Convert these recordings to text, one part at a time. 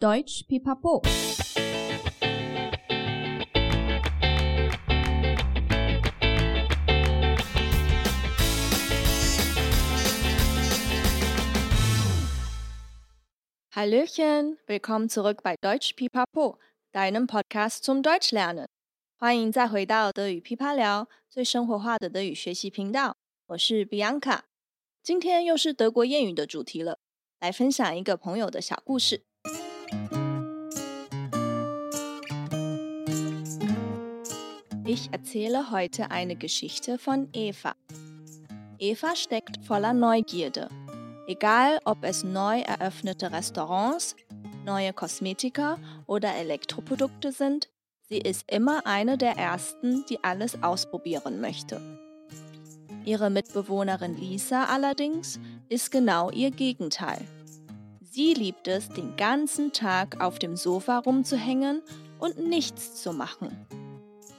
Deutsch Pipapo。Hallöchen, willkommen zurück bei Deutsch Pipapo, deinem Podcast zum Deutschlernen。欢迎再回到德语噼啪聊，最生活化的德语学习频道。我是 Bianca，今天又是德国谚语的主题了，来分享一个朋友的小故事。Ich erzähle heute eine Geschichte von Eva. Eva steckt voller Neugierde. Egal, ob es neu eröffnete Restaurants, neue Kosmetika oder Elektroprodukte sind, sie ist immer eine der Ersten, die alles ausprobieren möchte. Ihre Mitbewohnerin Lisa allerdings ist genau ihr Gegenteil. Sie liebt es, den ganzen Tag auf dem Sofa rumzuhängen und nichts zu machen.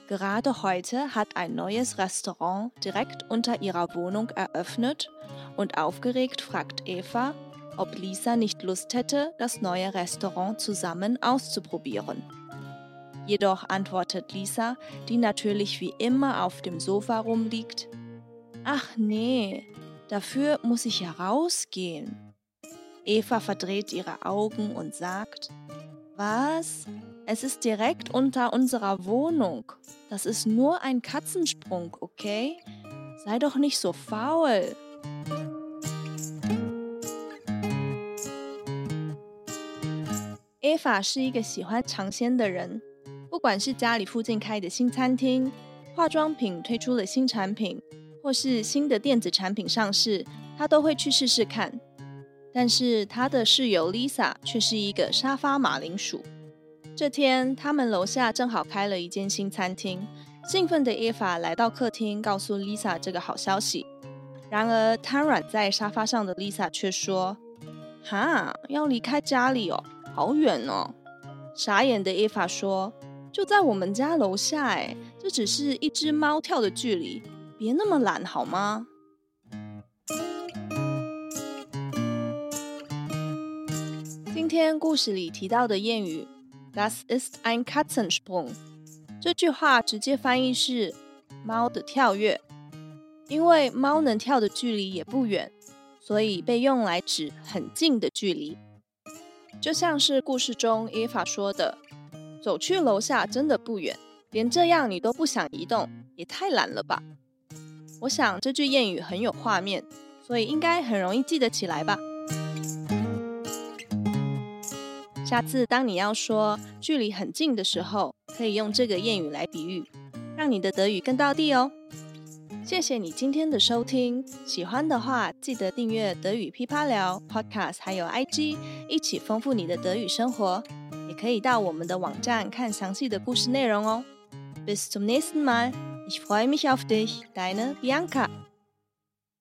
Gerade heute hat ein neues Restaurant direkt unter ihrer Wohnung eröffnet und aufgeregt fragt Eva, ob Lisa nicht Lust hätte, das neue Restaurant zusammen auszuprobieren. Jedoch antwortet Lisa, die natürlich wie immer auf dem Sofa rumliegt, Ach nee, dafür muss ich ja. Eva verdreht ihre Augen und sagt, Was? Es ist direkt unter unserer Wohnung. Das ist nur ein Katzensprung, okay? Sei doch nicht so faul. Eva 是一个喜欢尝鲜的人，不管是家里附近开的新餐厅、化妆品推出了新产品，或是新的电子产品上市，她都会去试试看。但是她的室友 Lisa 却是一个沙发马铃薯。这天，他们楼下正好开了一间新餐厅，兴奋的伊法来到客厅，告诉 Lisa 这个好消息。然而，瘫软在沙发上的 Lisa 却说：“哈，要离开家里哦，好远哦。”傻眼的伊法说：“就在我们家楼下，哎，这只是一只猫跳的距离，别那么懒好吗？”今天故事里提到的谚语。Das ist ein Katzensprung。这句话直接翻译是“猫的跳跃”，因为猫能跳的距离也不远，所以被用来指很近的距离。就像是故事中 Eva 说的：“走去楼下真的不远，连这样你都不想移动，也太懒了吧？”我想这句谚语很有画面，所以应该很容易记得起来吧。下次当你要说距离很近的时候，可以用这个谚语来比喻，让你的德语更道地哦。谢谢你今天的收听，喜欢的话记得订阅德语噼啪聊 Podcast，还有 IG，一起丰富你的德语生活。也可以到我们的网站看详细的故事内容哦。Bis zum nächsten Mal. Ich freue mich auf dich. Deine Bianca.